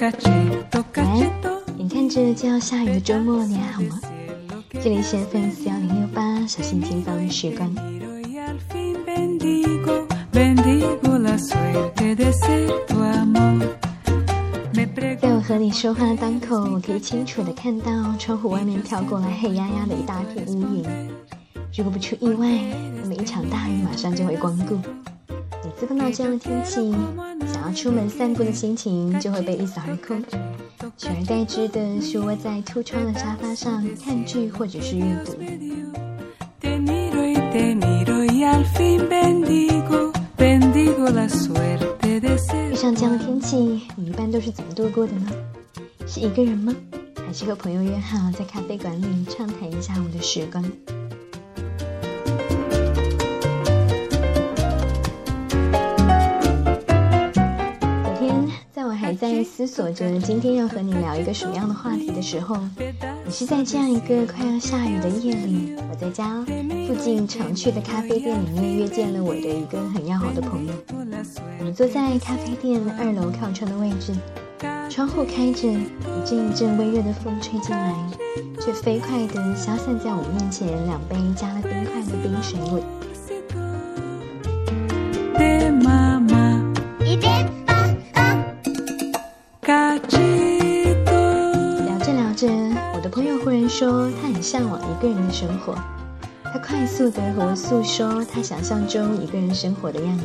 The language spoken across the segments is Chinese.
眼看着就要下雨的周末，你还好吗？这里是 FM 四幺零六八小心情方的时光。在我和你说话的当口，我可以清楚的看到窗户外面飘过来黑压压的一大片乌云。如果不出意外，那么一场大雨马上就会光顾。每次碰到这样的天气，想要出门散步的心情就会被一扫而空，取而代之的是窝在凸窗的沙发上看剧或者是阅读。遇上这样的天气，你一般都是怎么度过的呢？是一个人吗？还是和朋友约好在咖啡馆里畅谈一下午的时光？在思索着今天要和你聊一个什么样的话题的时候，你是在这样一个快要下雨的夜里，我在家附近常去的咖啡店里面约见了我的一个很要好的朋友。我们坐在咖啡店二楼靠窗的位置，窗户开着，一阵一阵微热的风吹进来，却飞快地消散在我面前两杯加了冰块的冰水里。聊着聊着，我的朋友忽然说他很向往一个人的生活，他快速地和我诉说他想象中一个人生活的样子。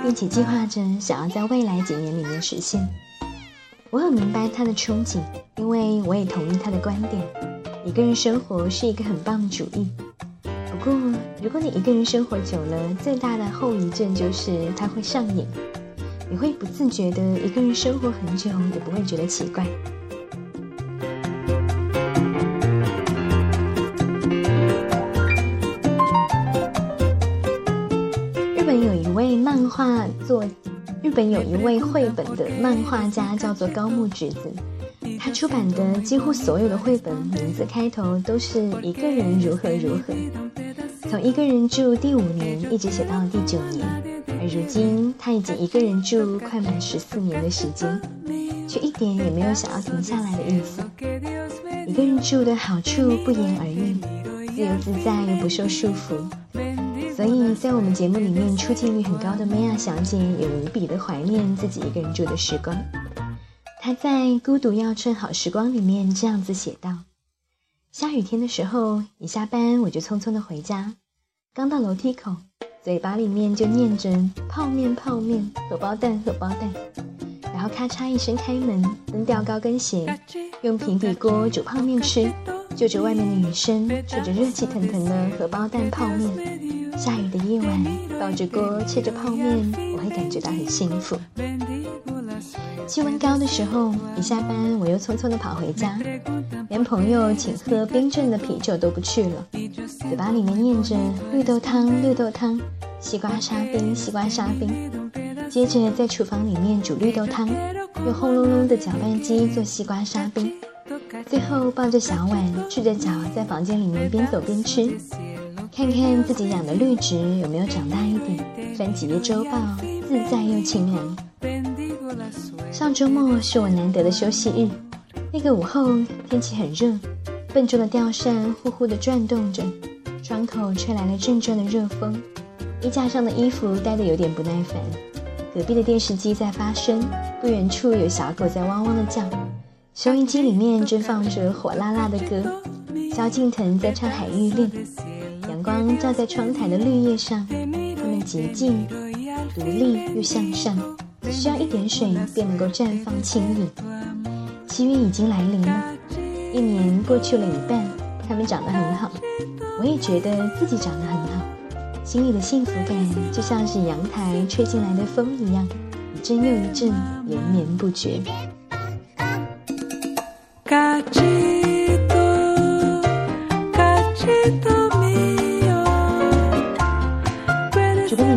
并且计划着想要在未来几年里面实现。我很明白他的憧憬，因为我也同意他的观点。一个人生活是一个很棒的主意。不过，如果你一个人生活久了，最大的后遗症就是他会上瘾。你会不自觉的一个人生活很久，也不会觉得奇怪。日本有一位漫画作，日本有一位绘本的漫画家叫做高木直子，他出版的几乎所有的绘本名字开头都是一个人如何如何，从一个人住第五年一直写到第九年，如今他已经一个人住快满十四年的时间，却一点也没有想要停下来的意思。一个人住的好处不言而喻，自由自在又不受束缚。所以在我们节目里面出镜率很高的梅亚小姐也无比的怀念自己一个人住的时光。她在《孤独要趁好时光》里面这样子写道：下雨天的时候，一下班我就匆匆的回家，刚到楼梯口，嘴巴里面就念着泡面泡面，荷包蛋荷包蛋，然后咔嚓一声开门，扔掉高跟鞋，用平底锅煮泡面吃，就着外面的雨声，吃着热气腾腾的荷包蛋泡面。下雨的夜晚，抱着锅吃着泡面，我会感觉到很幸福。气温高的时候，一下班我又匆匆的跑回家，连朋友请喝冰镇的啤酒都不去了，嘴巴里面念着绿豆汤绿豆汤，西瓜沙冰西瓜沙冰，接着在厨房里面煮绿豆汤，用轰隆隆的搅拌机做西瓜沙冰，最后抱着小碗，赤着脚在房间里面边走边吃。看看自己养的绿植有没有长大一点，翻几页周报，自在又清凉。上周末是我难得的休息日，那个午后天气很热，笨重的吊扇呼呼地转动着，窗口吹来了阵阵的热风，衣架上的衣服待得有点不耐烦。隔壁的电视机在发声，不远处有小狗在汪汪的叫，收音机里面正放着火辣辣的歌，萧敬腾在唱《海芋恋》。阳光照在窗台的绿叶上，它们洁净、独立又向上，只需要一点水便能够绽放轻盈。七月已经来临了，一年过去了一半，它们长得很好，我也觉得自己长得很好，心里的幸福感就像是阳台吹进来的风一样，一阵又一阵，连绵不绝。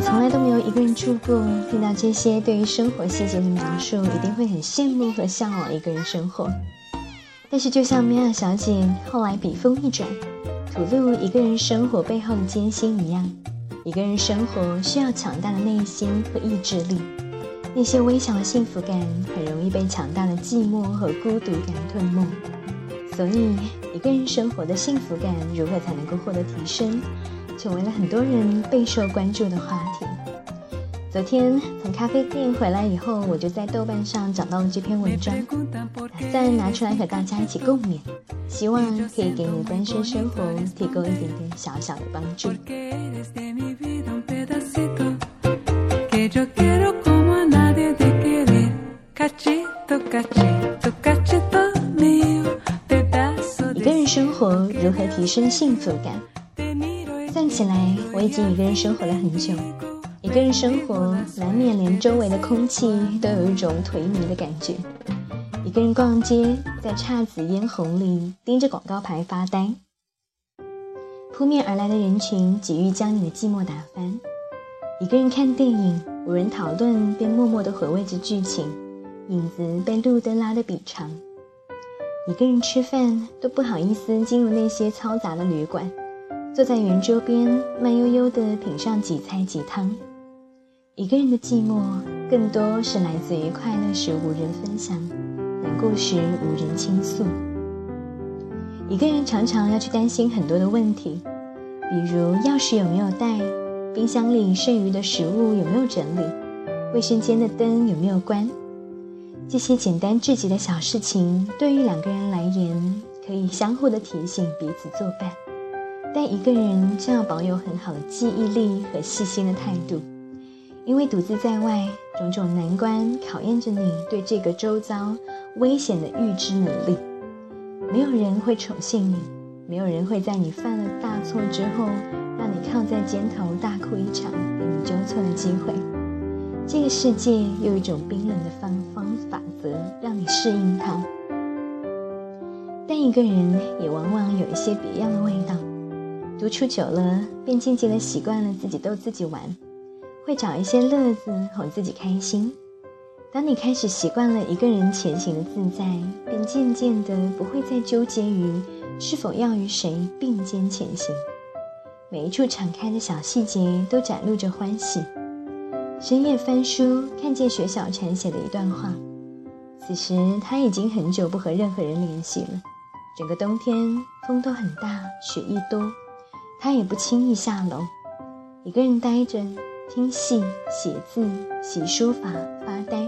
从来都没有一个人住过，听到这些对于生活细节的描述，一定会很羡慕和向往一个人生活。但是，就像米娅小姐后来笔锋一转，吐露一个人生活背后的艰辛一样，一个人生活需要强大的内心和意志力。那些微小的幸福感很容易被强大的寂寞和孤独感吞没。所以，一个人生活的幸福感如何才能够获得提升，成为了很多人备受关注的话题。昨天从咖啡店回来以后，我就在豆瓣上找到了这篇文章，打算拿出来和大家一起共勉，希望可以给你的单身生活提供一点点小小的帮助。一个人生活如何提升幸福感？算起来，我已经一个人生活了很久。一个人生活，难免连周围的空气都有一种颓靡的感觉。一个人逛街，在姹紫嫣红里盯着广告牌发呆。扑面而来的人群，急于将你的寂寞打翻。一个人看电影，无人讨论，便默默地回味着剧情，影子被路灯拉得笔长。一个人吃饭都不好意思进入那些嘈杂的旅馆，坐在圆桌边慢悠悠地品上几菜几汤。一个人的寂寞更多是来自于快乐时无人分享，难过时无人倾诉。一个人常常要去担心很多的问题，比如钥匙有没有带，冰箱里剩余的食物有没有整理，卫生间的灯有没有关。这些简单至极的小事情，对于两个人来言，可以相互的提醒彼此作伴；但一个人就要保有很好的记忆力和细心的态度，因为独自在外，种种难关考验着你对这个周遭危险的预知能力。没有人会宠幸你，没有人会在你犯了大错之后，让你靠在肩头大哭一场，给你纠错的机会。这个世界有一种冰冷的方方法则，让你适应它。但一个人也往往有一些别样的味道。独处久了，便渐渐的习惯了自己逗自己玩，会找一些乐子哄自己开心。当你开始习惯了一个人前行的自在，便渐渐的不会再纠结于是否要与谁并肩前行。每一处敞开的小细节都展露着欢喜。深夜翻书，看见雪小禅写的一段话。此时他已经很久不和任何人联系了。整个冬天风都很大，雪亦多，他也不轻易下楼，一个人呆着听戏、写字、洗书法、发呆。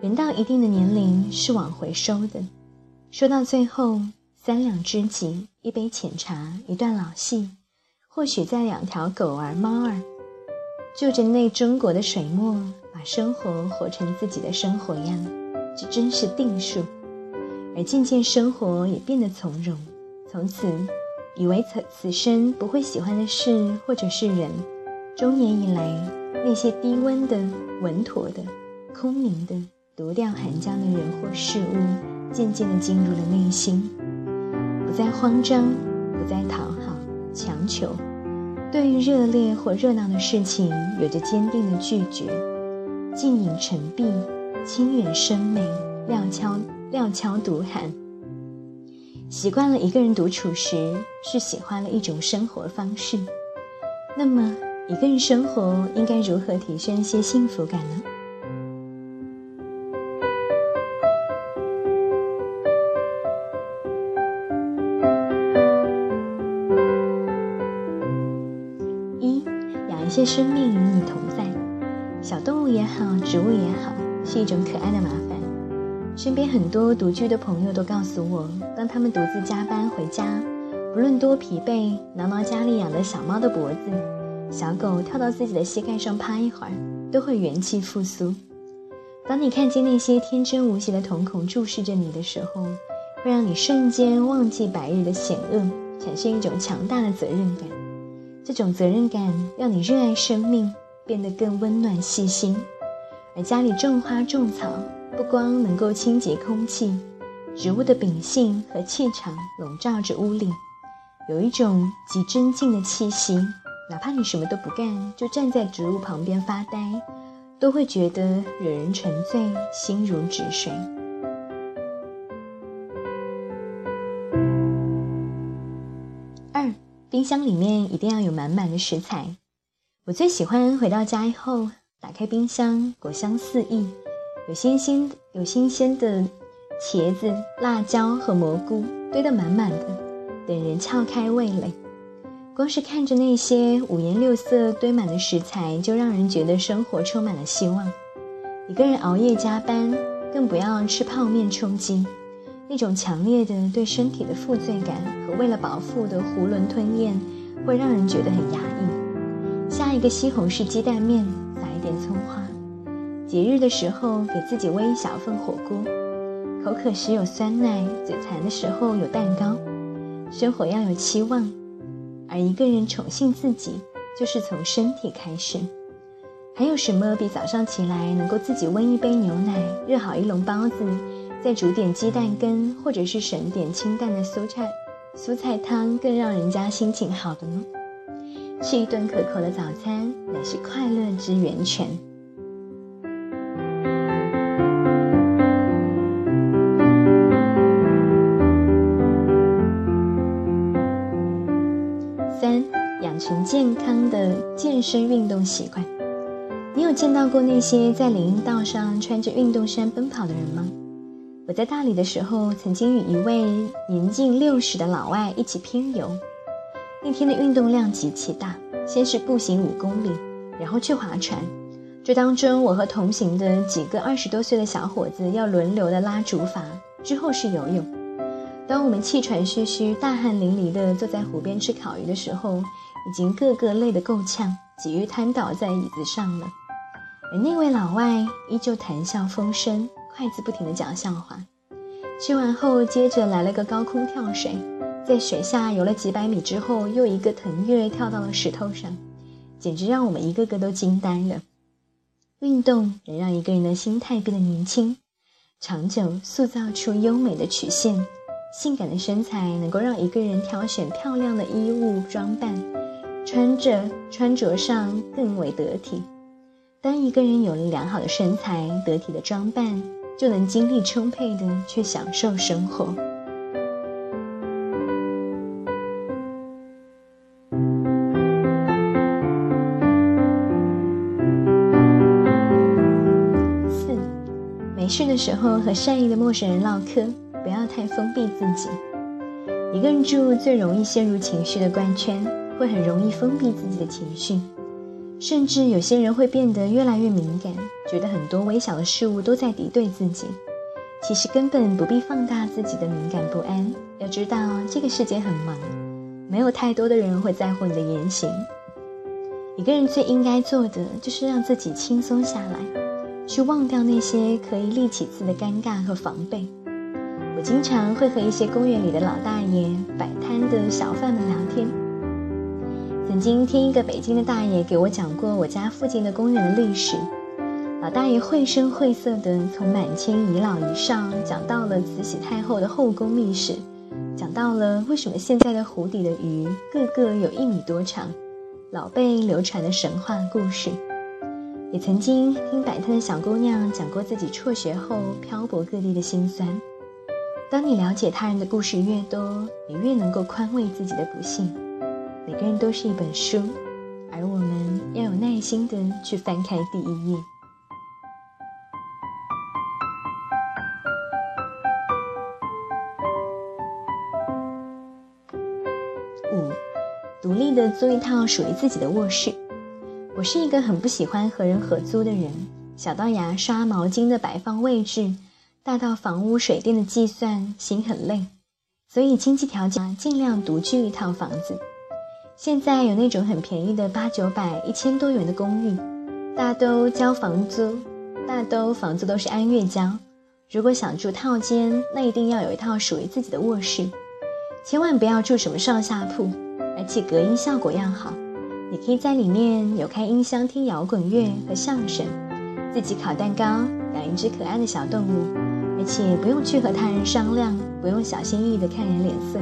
人到一定的年龄是往回收的，说到最后，三两知己，一杯浅茶，一段老戏，或许在两条狗儿、猫儿。就着那中国的水墨，把生活活成自己的生活样，这真是定数。而渐渐，生活也变得从容。从此，以为此此生不会喜欢的事或者是人，中年以来，那些低温的、稳妥的、空明的、独钓寒江的人或事物，渐渐地进入了内心，不再慌张，不再讨好、强求。对于热烈或热闹的事情，有着坚定的拒绝；静影沉璧，清远生美，料峭料峭独寒。习惯了一个人独处时，是喜欢了一种生活方式。那么，一个人生活应该如何提升一些幸福感呢？一养一些生命与你同在，小动物也好，植物也好，是一种可爱的麻烦。身边很多独居的朋友都告诉我，当他们独自加班回家，不论多疲惫，挠挠家里养的小猫的脖子，小狗跳到自己的膝盖上趴一会儿，都会元气复苏。当你看见那些天真无邪的瞳孔注视着你的时候，会让你瞬间忘记白日的险恶，产生一种强大的责任感。这种责任感让你热爱生命，变得更温暖细心。而家里种花种草，不光能够清洁空气，植物的秉性和气场笼罩着屋里，有一种极真静的气息。哪怕你什么都不干，就站在植物旁边发呆，都会觉得惹人沉醉，心如止水。二冰箱里面一定要有满满的食材。我最喜欢回到家以后，打开冰箱，果香四溢，有新鲜有新鲜的茄子、辣椒和蘑菇堆得满满的，等人撬开味蕾。光是看着那些五颜六色堆满的食材，就让人觉得生活充满了希望。一个人熬夜加班，更不要吃泡面充饥，那种强烈的对身体的负罪感和为了饱腹的囫囵吞咽，会让人觉得很压抑。下一个西红柿鸡蛋面，撒一点葱花。节日的时候，给自己煨一小份火锅。口渴时有酸奶，嘴馋的时候有蛋糕。生活要有期望。而一个人宠幸自己，就是从身体开始。还有什么比早上起来能够自己温一杯牛奶，热好一笼包子，再煮点鸡蛋羹，或者是省点清淡的蔬菜蔬菜汤，更让人家心情好的呢？吃一顿可口的早餐，乃是快乐之源泉。的健身运动习惯。你有见到过那些在林荫道上穿着运动衫奔跑的人吗？我在大理的时候，曾经与一位年近六十的老外一起拼游。那天的运动量极其大，先是步行五公里，然后去划船。这当中，我和同行的几个二十多岁的小伙子要轮流的拉竹筏，之后是游泳。当我们气喘吁吁、大汗淋漓地坐在湖边吃烤鱼的时候，已经个个累得够呛，几欲瘫倒在椅子上了，而那位老外依旧谈笑风生，筷子不停地讲笑话。吃完后，接着来了个高空跳水，在水下游了几百米之后，又一个腾跃跳到了石头上，简直让我们一个个都惊呆了。运动能让一个人的心态变得年轻，长久塑造出优美的曲线，性感的身材能够让一个人挑选漂亮的衣物装扮。穿着穿着上更为得体。当一个人有了良好的身材、得体的装扮，就能精力充沛的去享受生活。四，没事的时候和善意的陌生人唠嗑，不要太封闭自己。一个人住最容易陷入情绪的怪圈。会很容易封闭自己的情绪，甚至有些人会变得越来越敏感，觉得很多微小的事物都在敌对自己。其实根本不必放大自己的敏感不安。要知道，这个世界很忙，没有太多的人会在乎你的言行。一个人最应该做的，就是让自己轻松下来，去忘掉那些可以立起字的尴尬和防备。我经常会和一些公园里的老大爷、摆摊的小贩们聊天。曾经听一个北京的大爷给我讲过我家附近的公园的历史，老大爷绘声绘色地从满清遗老遗少讲到了慈禧太后的后宫秘史，讲到了为什么现在的湖底的鱼个个有一米多长，老辈流传的神话故事，也曾经听摆摊的小姑娘讲过自己辍学后漂泊各地的辛酸。当你了解他人的故事越多，你越能够宽慰自己的不幸。每个人都是一本书，而我们要有耐心的去翻开第一页。五，独立的租一套属于自己的卧室。我是一个很不喜欢和人合租的人，小到牙刷、毛巾的摆放位置，大到房屋水电的计算，心很累。所以经济条件尽量独居一套房子。现在有那种很便宜的八九百、一千多元的公寓，大都交房租，大都房租都是按月交。如果想住套间，那一定要有一套属于自己的卧室，千万不要住什么上下铺，而且隔音效果要好。你可以在里面有开音箱听摇滚乐和相声，自己烤蛋糕，养一只可爱的小动物，而且不用去和他人商量，不用小心翼翼的看人脸色。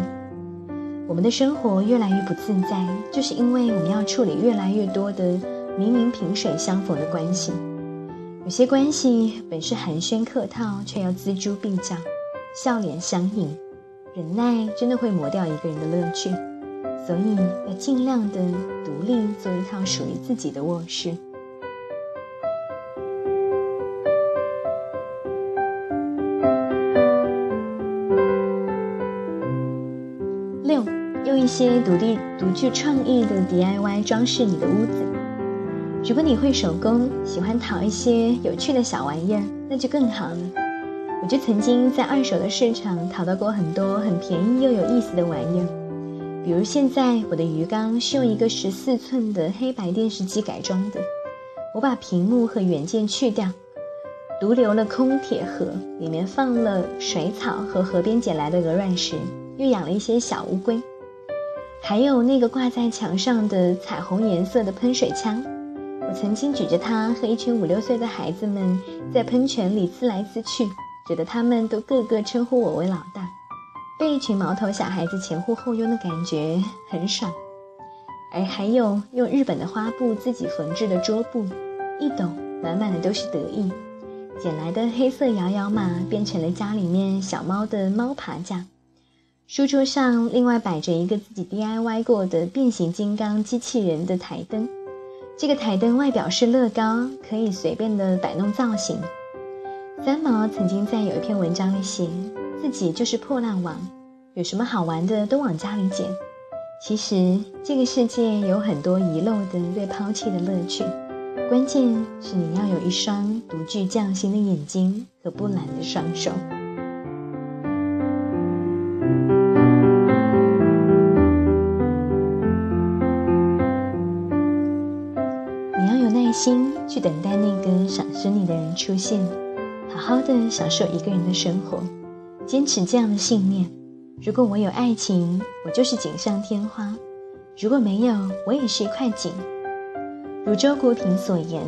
我们的生活越来越不自在，就是因为我们要处理越来越多的明明萍水相逢的关系。有些关系本是寒暄客套，却要锱铢必较，笑脸相迎。忍耐真的会磨掉一个人的乐趣，所以要尽量的独立，做一套属于自己的卧室。些独立、独具创意的 DIY 装饰你的屋子。如果你会手工，喜欢淘一些有趣的小玩意儿，那就更好了。我就曾经在二手的市场淘到过很多很便宜又有意思的玩意儿，比如现在我的鱼缸是用一个十四寸的黑白电视机改装的，我把屏幕和原件去掉，独留了空铁盒，里面放了水草和河边捡来的鹅卵石，又养了一些小乌龟，还有那个挂在墙上的彩虹颜色的喷水枪。我曾经举着它和一群五六岁的孩子们在喷泉里呲来呲去。觉得他们都个个称呼我为老大，被一群毛头小孩子前呼后拥的感觉很爽。而还有用日本的花布自己缝制的桌布，一抖满满的都是得意。捡来的黑色摇摇马变成了家里面小猫的猫爬架。书桌上另外摆着一个自己 DIY 过的变形金刚机器人的台灯，这个台灯外表是乐高，可以随便的摆弄造型。三毛曾经在有一篇文章里写，自己就是破烂王，有什么好玩的都往家里捡。其实这个世界有很多遗漏的、被抛弃的乐趣，关键是你要有一双独具匠心的眼睛和不懒的双手。心去等待那个赏识你的人出现。好好的享受一个人的生活，坚持这样的信念。如果我有爱情，我就是锦上添花；如果没有，我也是一块锦。如周国平所言，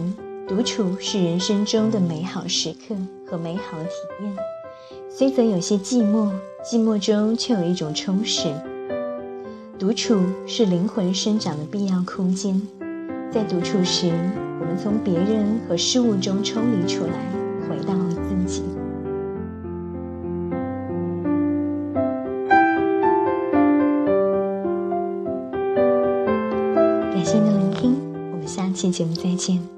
独处是人生中的美好时刻和美好体验，虽则有些寂寞，寂寞中却有一种充实。独处是灵魂生长的必要空间，在独处时，我们从别人和事物中抽离出来。回到了自己。感谢您的聆听，我们下期节目再见。